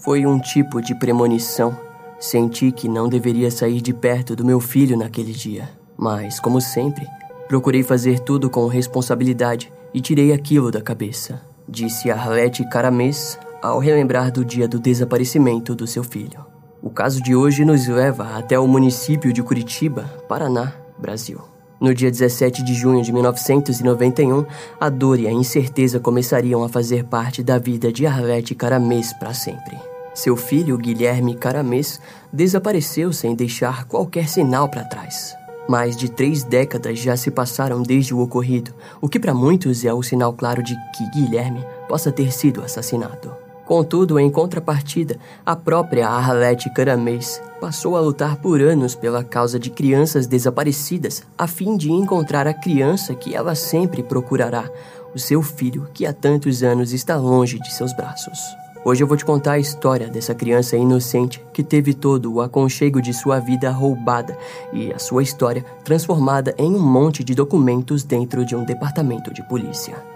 Foi um tipo de premonição. Senti que não deveria sair de perto do meu filho naquele dia. Mas, como sempre, procurei fazer tudo com responsabilidade e tirei aquilo da cabeça, disse Arlete Caramês ao relembrar do dia do desaparecimento do seu filho. O caso de hoje nos leva até o município de Curitiba, Paraná, Brasil. No dia 17 de junho de 1991, a dor e a incerteza começariam a fazer parte da vida de Arlete Caramês para sempre. Seu filho, Guilherme Caramês, desapareceu sem deixar qualquer sinal para trás. Mais de três décadas já se passaram desde o ocorrido, o que para muitos é o sinal claro de que Guilherme possa ter sido assassinado. Contudo, em contrapartida, a própria Arlete Caramês passou a lutar por anos pela causa de crianças desaparecidas, a fim de encontrar a criança que ela sempre procurará, o seu filho que há tantos anos está longe de seus braços. Hoje eu vou te contar a história dessa criança inocente que teve todo o aconchego de sua vida roubada e a sua história transformada em um monte de documentos dentro de um departamento de polícia.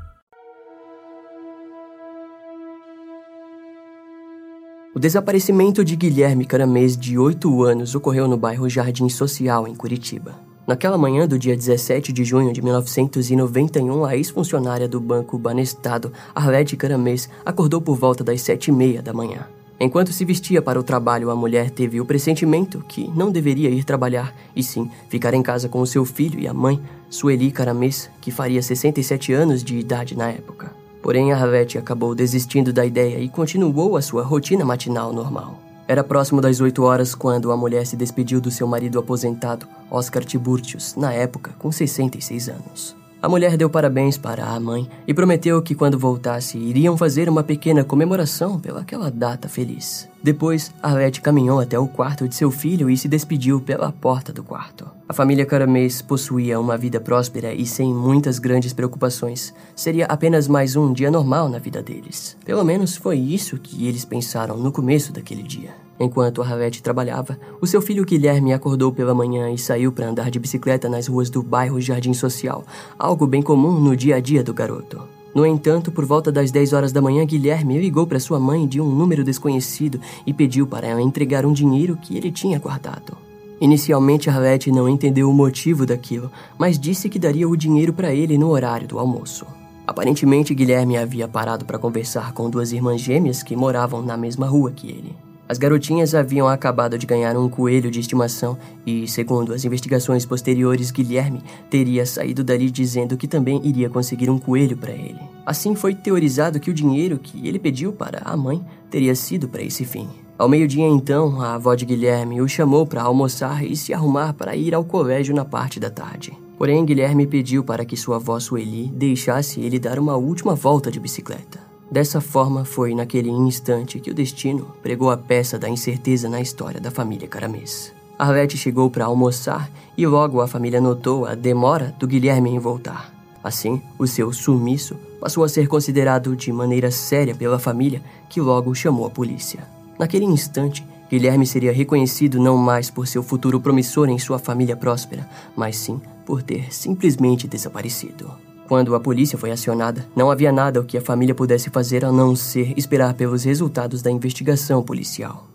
O desaparecimento de Guilherme Caramês, de 8 anos, ocorreu no bairro Jardim Social, em Curitiba. Naquela manhã do dia 17 de junho de 1991, a ex-funcionária do Banco Banestado, Arlete Caramês, acordou por volta das sete e meia da manhã. Enquanto se vestia para o trabalho, a mulher teve o pressentimento que não deveria ir trabalhar, e sim ficar em casa com o seu filho e a mãe, Sueli Caramês, que faria 67 anos de idade na época. Porém, Arlete acabou desistindo da ideia e continuou a sua rotina matinal normal. Era próximo das 8 horas quando a mulher se despediu do seu marido aposentado, Oscar Tiburtius, na época com 66 anos. A mulher deu parabéns para a mãe e prometeu que quando voltasse iriam fazer uma pequena comemoração pelaquela data feliz. Depois, Arlete caminhou até o quarto de seu filho e se despediu pela porta do quarto. A família Caramês possuía uma vida próspera e sem muitas grandes preocupações. Seria apenas mais um dia normal na vida deles. Pelo menos foi isso que eles pensaram no começo daquele dia. Enquanto a Ravete trabalhava, o seu filho Guilherme acordou pela manhã e saiu para andar de bicicleta nas ruas do bairro Jardim Social, algo bem comum no dia a dia do garoto. No entanto, por volta das 10 horas da manhã, Guilherme ligou para sua mãe de um número desconhecido e pediu para ela entregar um dinheiro que ele tinha guardado. Inicialmente, Arlete não entendeu o motivo daquilo, mas disse que daria o dinheiro para ele no horário do almoço. Aparentemente, Guilherme havia parado para conversar com duas irmãs gêmeas que moravam na mesma rua que ele. As garotinhas haviam acabado de ganhar um coelho de estimação e, segundo as investigações posteriores, Guilherme teria saído dali dizendo que também iria conseguir um coelho para ele. Assim foi teorizado que o dinheiro que ele pediu para a mãe teria sido para esse fim. Ao meio-dia, então, a avó de Guilherme o chamou para almoçar e se arrumar para ir ao colégio na parte da tarde. Porém, Guilherme pediu para que sua avó Sueli deixasse ele dar uma última volta de bicicleta. Dessa forma, foi naquele instante que o destino pregou a peça da incerteza na história da família Caramês. Arlete chegou para almoçar e logo a família notou a demora do Guilherme em voltar. Assim, o seu sumiço passou a ser considerado de maneira séria pela família, que logo chamou a polícia. Naquele instante, Guilherme seria reconhecido não mais por seu futuro promissor em sua família próspera, mas sim por ter simplesmente desaparecido. Quando a polícia foi acionada, não havia nada o que a família pudesse fazer a não ser esperar pelos resultados da investigação policial.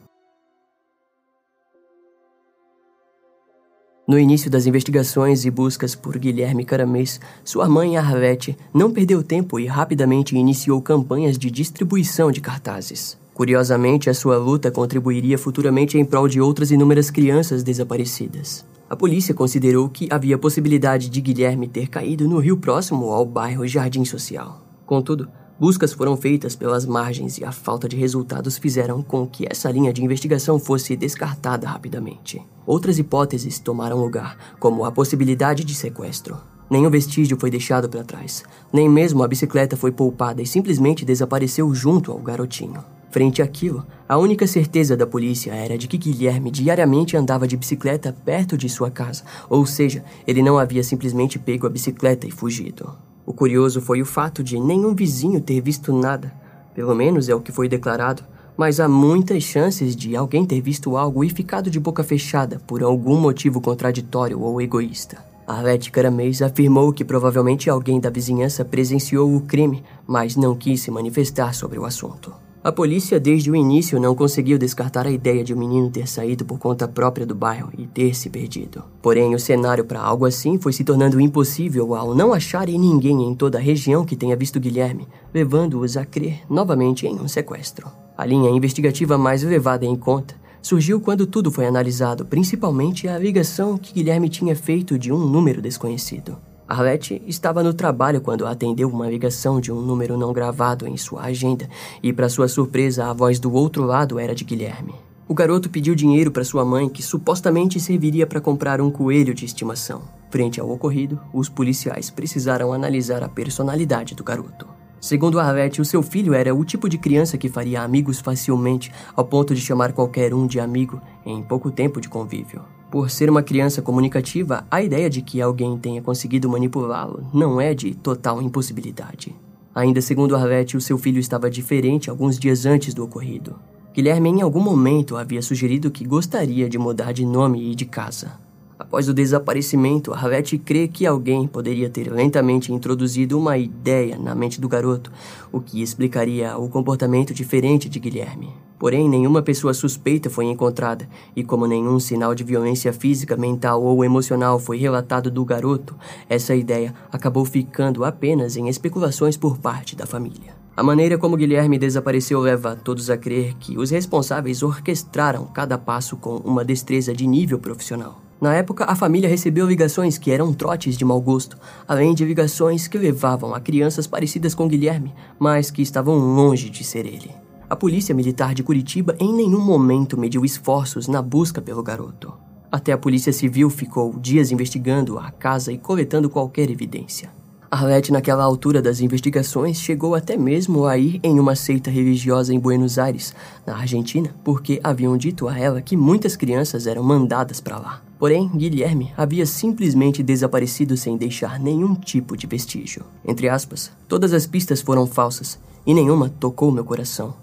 No início das investigações e buscas por Guilherme Caramês, sua mãe Arlete não perdeu tempo e rapidamente iniciou campanhas de distribuição de cartazes. Curiosamente, a sua luta contribuiria futuramente em prol de outras inúmeras crianças desaparecidas. A polícia considerou que havia possibilidade de Guilherme ter caído no rio próximo ao bairro Jardim Social. Contudo, buscas foram feitas pelas margens e a falta de resultados fizeram com que essa linha de investigação fosse descartada rapidamente. Outras hipóteses tomaram lugar, como a possibilidade de sequestro. Nenhum vestígio foi deixado para trás, nem mesmo a bicicleta foi poupada e simplesmente desapareceu junto ao garotinho. Frente àquilo, a única certeza da polícia era de que Guilherme diariamente andava de bicicleta perto de sua casa, ou seja, ele não havia simplesmente pego a bicicleta e fugido. O curioso foi o fato de nenhum vizinho ter visto nada, pelo menos é o que foi declarado, mas há muitas chances de alguém ter visto algo e ficado de boca fechada por algum motivo contraditório ou egoísta. Arlette Caramês afirmou que provavelmente alguém da vizinhança presenciou o crime, mas não quis se manifestar sobre o assunto. A polícia, desde o início, não conseguiu descartar a ideia de o um menino ter saído por conta própria do bairro e ter se perdido. Porém, o cenário para algo assim foi se tornando impossível ao não acharem ninguém em toda a região que tenha visto Guilherme, levando-os a crer novamente em um sequestro. A linha investigativa mais levada em conta surgiu quando tudo foi analisado, principalmente a ligação que Guilherme tinha feito de um número desconhecido. Arlette estava no trabalho quando atendeu uma ligação de um número não gravado em sua agenda e, para sua surpresa, a voz do outro lado era de Guilherme. O garoto pediu dinheiro para sua mãe, que supostamente serviria para comprar um coelho de estimação. Frente ao ocorrido, os policiais precisaram analisar a personalidade do garoto. Segundo Arlette, o seu filho era o tipo de criança que faria amigos facilmente, ao ponto de chamar qualquer um de amigo em pouco tempo de convívio. Por ser uma criança comunicativa, a ideia de que alguém tenha conseguido manipulá-lo não é de total impossibilidade. Ainda segundo Arlette, o seu filho estava diferente alguns dias antes do ocorrido. Guilherme em algum momento havia sugerido que gostaria de mudar de nome e de casa. Após o desaparecimento, Arlette crê que alguém poderia ter lentamente introduzido uma ideia na mente do garoto, o que explicaria o comportamento diferente de Guilherme. Porém, nenhuma pessoa suspeita foi encontrada, e como nenhum sinal de violência física, mental ou emocional foi relatado do garoto, essa ideia acabou ficando apenas em especulações por parte da família. A maneira como Guilherme desapareceu leva todos a crer que os responsáveis orquestraram cada passo com uma destreza de nível profissional. Na época, a família recebeu ligações que eram trotes de mau gosto, além de ligações que levavam a crianças parecidas com Guilherme, mas que estavam longe de ser ele. A Polícia Militar de Curitiba em nenhum momento mediu esforços na busca pelo garoto. Até a Polícia Civil ficou dias investigando a casa e coletando qualquer evidência. Arlette, naquela altura das investigações, chegou até mesmo a ir em uma seita religiosa em Buenos Aires, na Argentina, porque haviam dito a ela que muitas crianças eram mandadas para lá. Porém, Guilherme havia simplesmente desaparecido sem deixar nenhum tipo de vestígio. Entre aspas, todas as pistas foram falsas e nenhuma tocou meu coração.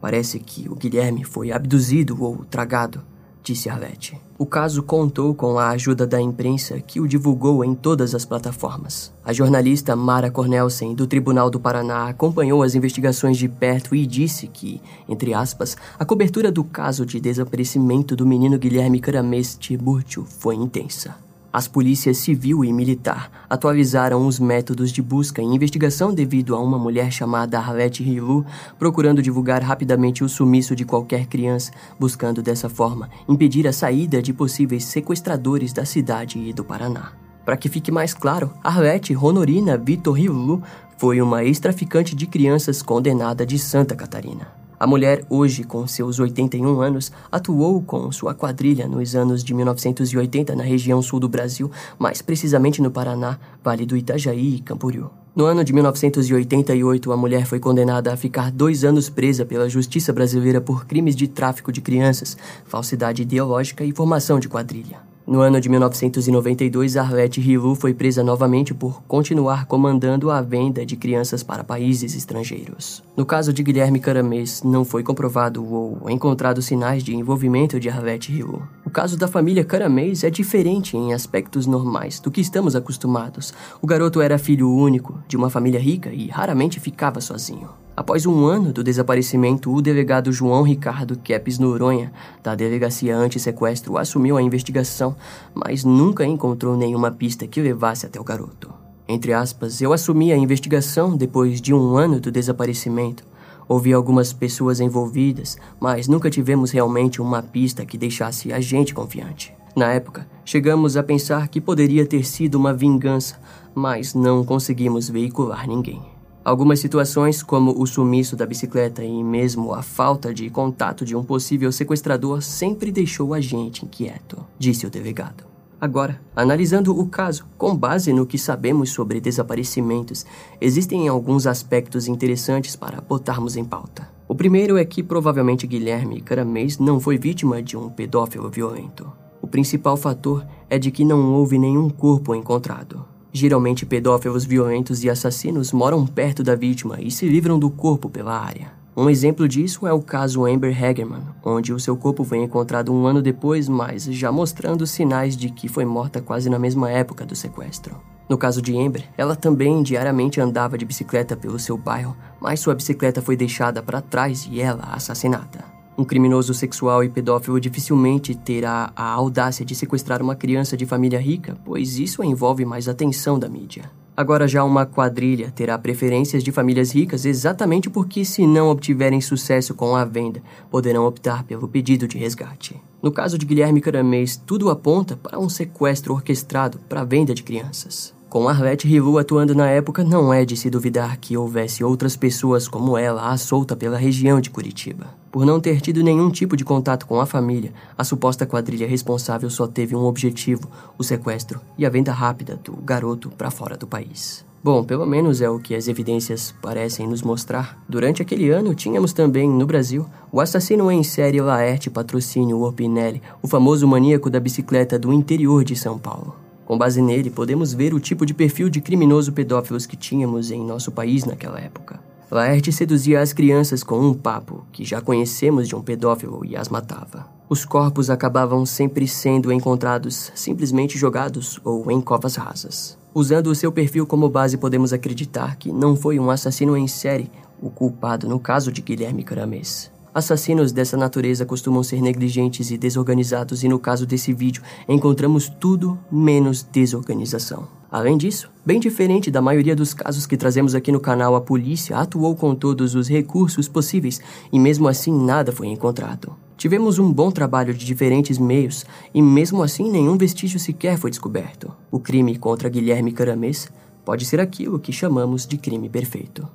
Parece que o Guilherme foi abduzido ou tragado disse Arlette. O caso contou com a ajuda da imprensa que o divulgou em todas as plataformas. A jornalista Mara Cornelsen, do Tribunal do Paraná, acompanhou as investigações de perto e disse que, entre aspas, a cobertura do caso de desaparecimento do menino Guilherme Caramês Tiburcio foi intensa. As polícias civil e militar atualizaram os métodos de busca e investigação devido a uma mulher chamada Arlette Rilu procurando divulgar rapidamente o sumiço de qualquer criança, buscando dessa forma impedir a saída de possíveis sequestradores da cidade e do Paraná. Para que fique mais claro, Arlette Honorina Vitor Rilu foi uma ex-traficante de crianças condenada de Santa Catarina. A mulher, hoje com seus 81 anos, atuou com sua quadrilha nos anos de 1980 na região sul do Brasil, mais precisamente no Paraná, Vale do Itajaí e Camboriú. No ano de 1988, a mulher foi condenada a ficar dois anos presa pela justiça brasileira por crimes de tráfico de crianças, falsidade ideológica e formação de quadrilha. No ano de 1992, Arlette Rilu foi presa novamente por continuar comandando a venda de crianças para países estrangeiros. No caso de Guilherme Caramês, não foi comprovado ou encontrado sinais de envolvimento de Arlette Rilu. O caso da família Caramês é diferente em aspectos normais do que estamos acostumados. O garoto era filho único, de uma família rica e raramente ficava sozinho. Após um ano do desaparecimento, o delegado João Ricardo Kepes Noronha, da Delegacia Anti-Sequestro, assumiu a investigação, mas nunca encontrou nenhuma pista que levasse até o garoto. Entre aspas, eu assumi a investigação depois de um ano do desaparecimento. Ouvi algumas pessoas envolvidas, mas nunca tivemos realmente uma pista que deixasse a gente confiante. Na época, chegamos a pensar que poderia ter sido uma vingança, mas não conseguimos veicular ninguém. Algumas situações, como o sumiço da bicicleta e mesmo a falta de contato de um possível sequestrador, sempre deixou a gente inquieto, disse o delegado. Agora, analisando o caso, com base no que sabemos sobre desaparecimentos, existem alguns aspectos interessantes para botarmos em pauta. O primeiro é que provavelmente Guilherme Caramês não foi vítima de um pedófilo violento. O principal fator é de que não houve nenhum corpo encontrado. Geralmente, pedófilos violentos e assassinos moram perto da vítima e se livram do corpo pela área. Um exemplo disso é o caso Amber Hagerman, onde o seu corpo foi encontrado um ano depois, mas já mostrando sinais de que foi morta quase na mesma época do sequestro. No caso de Amber, ela também diariamente andava de bicicleta pelo seu bairro, mas sua bicicleta foi deixada para trás e ela assassinada. Um criminoso sexual e pedófilo dificilmente terá a audácia de sequestrar uma criança de família rica, pois isso envolve mais atenção da mídia. Agora já uma quadrilha terá preferências de famílias ricas exatamente porque, se não obtiverem sucesso com a venda, poderão optar pelo pedido de resgate. No caso de Guilherme Caramês, tudo aponta para um sequestro orquestrado para a venda de crianças. Com Arlette Rivu atuando na época, não é de se duvidar que houvesse outras pessoas como ela à solta pela região de Curitiba. Por não ter tido nenhum tipo de contato com a família, a suposta quadrilha responsável só teve um objetivo: o sequestro e a venda rápida do garoto para fora do país. Bom, pelo menos é o que as evidências parecem nos mostrar. Durante aquele ano, tínhamos também, no Brasil, o assassino em série Laerte Patrocínio Orpinelli, o famoso maníaco da bicicleta do interior de São Paulo. Com base nele, podemos ver o tipo de perfil de criminoso pedófilos que tínhamos em nosso país naquela época. Laerte seduzia as crianças com um papo que já conhecemos de um pedófilo e as matava. Os corpos acabavam sempre sendo encontrados simplesmente jogados ou em covas rasas. Usando o seu perfil como base, podemos acreditar que não foi um assassino em série o culpado no caso de Guilherme Caramês. Assassinos dessa natureza costumam ser negligentes e desorganizados, e no caso desse vídeo, encontramos tudo menos desorganização. Além disso, bem diferente da maioria dos casos que trazemos aqui no canal, a polícia atuou com todos os recursos possíveis e mesmo assim nada foi encontrado. Tivemos um bom trabalho de diferentes meios e mesmo assim nenhum vestígio sequer foi descoberto. O crime contra Guilherme Caramês pode ser aquilo que chamamos de crime perfeito.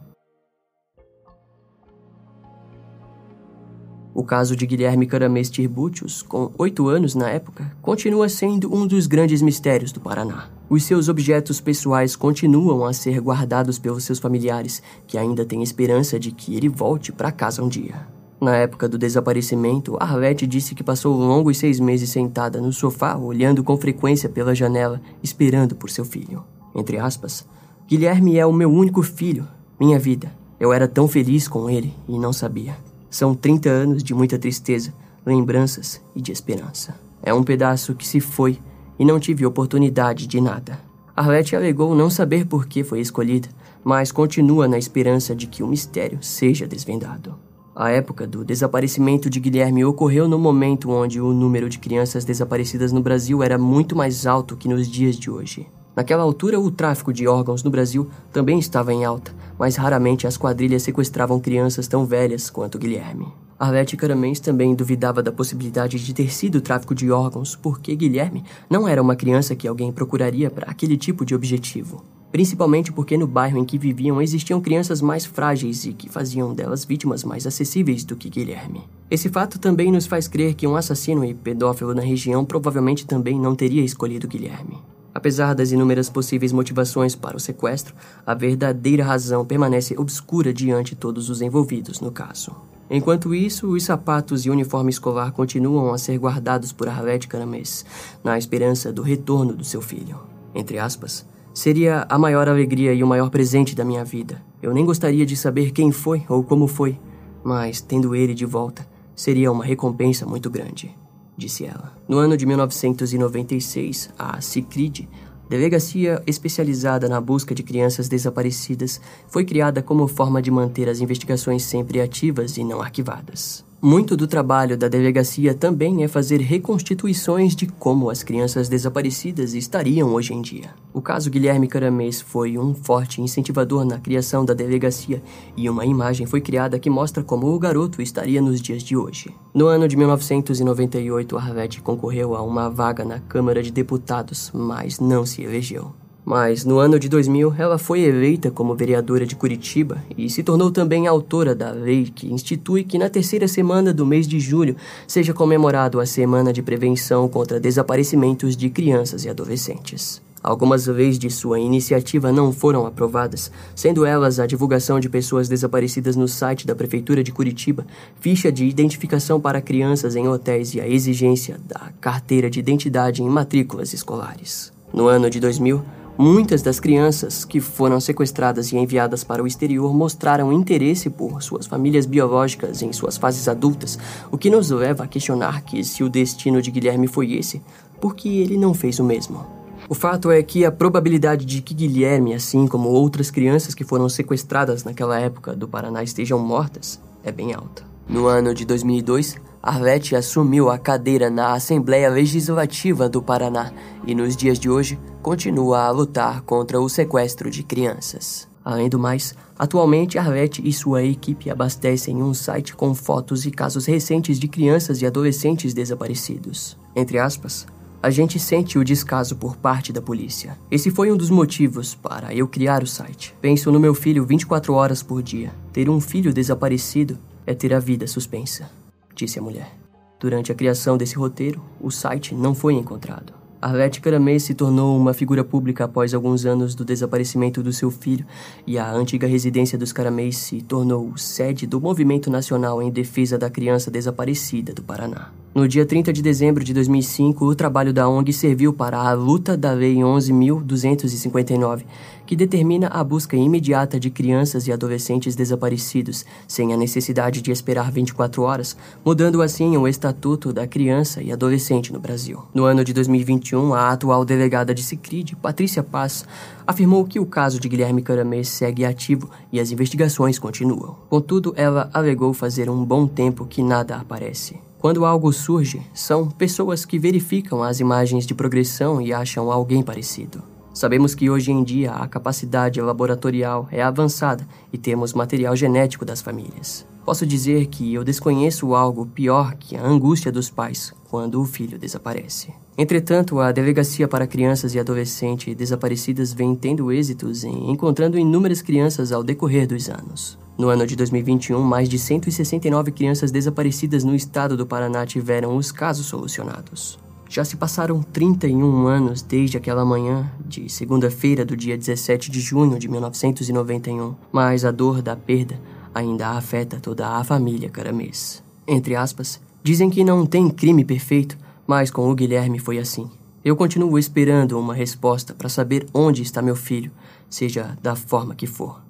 O caso de Guilherme Caramês Tirbútios, com oito anos na época, continua sendo um dos grandes mistérios do Paraná. Os seus objetos pessoais continuam a ser guardados pelos seus familiares, que ainda têm esperança de que ele volte para casa um dia. Na época do desaparecimento, Arlette disse que passou longos seis meses sentada no sofá, olhando com frequência pela janela, esperando por seu filho. Entre aspas, Guilherme é o meu único filho, minha vida. Eu era tão feliz com ele e não sabia. São 30 anos de muita tristeza, lembranças e de esperança. É um pedaço que se foi e não tive oportunidade de nada. Arlette alegou não saber por que foi escolhida, mas continua na esperança de que o mistério seja desvendado. A época do desaparecimento de Guilherme ocorreu no momento onde o número de crianças desaparecidas no Brasil era muito mais alto que nos dias de hoje. Naquela altura, o tráfico de órgãos no Brasil também estava em alta, mas raramente as quadrilhas sequestravam crianças tão velhas quanto Guilherme. Arlette Caramês também duvidava da possibilidade de ter sido tráfico de órgãos, porque Guilherme não era uma criança que alguém procuraria para aquele tipo de objetivo. Principalmente porque no bairro em que viviam existiam crianças mais frágeis e que faziam delas vítimas mais acessíveis do que Guilherme. Esse fato também nos faz crer que um assassino e pedófilo na região provavelmente também não teria escolhido Guilherme. Apesar das inúmeras possíveis motivações para o sequestro, a verdadeira razão permanece obscura diante todos os envolvidos no caso. Enquanto isso, os sapatos e o uniforme escolar continuam a ser guardados por Arlette Caramês, na esperança do retorno do seu filho. Entre aspas, seria a maior alegria e o maior presente da minha vida. Eu nem gostaria de saber quem foi ou como foi, mas tendo ele de volta, seria uma recompensa muito grande disse ela. No ano de 1996, a CICRID, delegacia especializada na busca de crianças desaparecidas, foi criada como forma de manter as investigações sempre ativas e não arquivadas. Muito do trabalho da delegacia também é fazer reconstituições de como as crianças desaparecidas estariam hoje em dia. O caso Guilherme Caramês foi um forte incentivador na criação da delegacia e uma imagem foi criada que mostra como o garoto estaria nos dias de hoje. No ano de 1998, Arvete concorreu a uma vaga na Câmara de Deputados, mas não se elegeu. Mas no ano de 2000, ela foi eleita como vereadora de Curitiba e se tornou também autora da lei que institui que na terceira semana do mês de julho seja comemorado a Semana de Prevenção contra Desaparecimentos de Crianças e Adolescentes. Algumas leis de sua iniciativa não foram aprovadas, sendo elas a divulgação de pessoas desaparecidas no site da Prefeitura de Curitiba, ficha de identificação para crianças em hotéis e a exigência da carteira de identidade em matrículas escolares. No ano de 2000, Muitas das crianças que foram sequestradas e enviadas para o exterior mostraram interesse por suas famílias biológicas em suas fases adultas, o que nos leva a questionar que se o destino de Guilherme foi esse, por que ele não fez o mesmo? O fato é que a probabilidade de que Guilherme, assim como outras crianças que foram sequestradas naquela época do Paraná, estejam mortas é bem alta. No ano de 2002, Arlete assumiu a cadeira na Assembleia Legislativa do Paraná e, nos dias de hoje, continua a lutar contra o sequestro de crianças. Além do mais, atualmente Arlete e sua equipe abastecem um site com fotos e casos recentes de crianças e adolescentes desaparecidos. Entre aspas, a gente sente o descaso por parte da polícia. Esse foi um dos motivos para eu criar o site. Penso no meu filho 24 horas por dia. Ter um filho desaparecido é ter a vida suspensa disse a mulher. Durante a criação desse roteiro, o site não foi encontrado. Arlette Caramê se tornou uma figura pública após alguns anos do desaparecimento do seu filho e a antiga residência dos Caramês se tornou sede do Movimento Nacional em Defesa da Criança Desaparecida do Paraná. No dia 30 de dezembro de 2005, o trabalho da ONG serviu para a luta da Lei 11.259, que determina a busca imediata de crianças e adolescentes desaparecidos, sem a necessidade de esperar 24 horas, mudando assim o Estatuto da Criança e Adolescente no Brasil. No ano de 2021, a atual delegada de Cicrid, Patrícia Paz, afirmou que o caso de Guilherme Caramês segue ativo e as investigações continuam. Contudo, ela alegou fazer um bom tempo que nada aparece. Quando algo surge, são pessoas que verificam as imagens de progressão e acham alguém parecido. Sabemos que hoje em dia a capacidade laboratorial é avançada e temos material genético das famílias. Posso dizer que eu desconheço algo pior que a angústia dos pais quando o filho desaparece. Entretanto, a Delegacia para Crianças e Adolescentes Desaparecidas vem tendo êxitos em encontrando inúmeras crianças ao decorrer dos anos. No ano de 2021, mais de 169 crianças desaparecidas no estado do Paraná tiveram os casos solucionados. Já se passaram 31 anos desde aquela manhã de segunda-feira do dia 17 de junho de 1991, mas a dor da perda ainda afeta toda a família caramês. Entre aspas, dizem que não tem crime perfeito, mas com o Guilherme foi assim. Eu continuo esperando uma resposta para saber onde está meu filho, seja da forma que for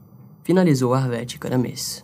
finalizou Arlete Caramês.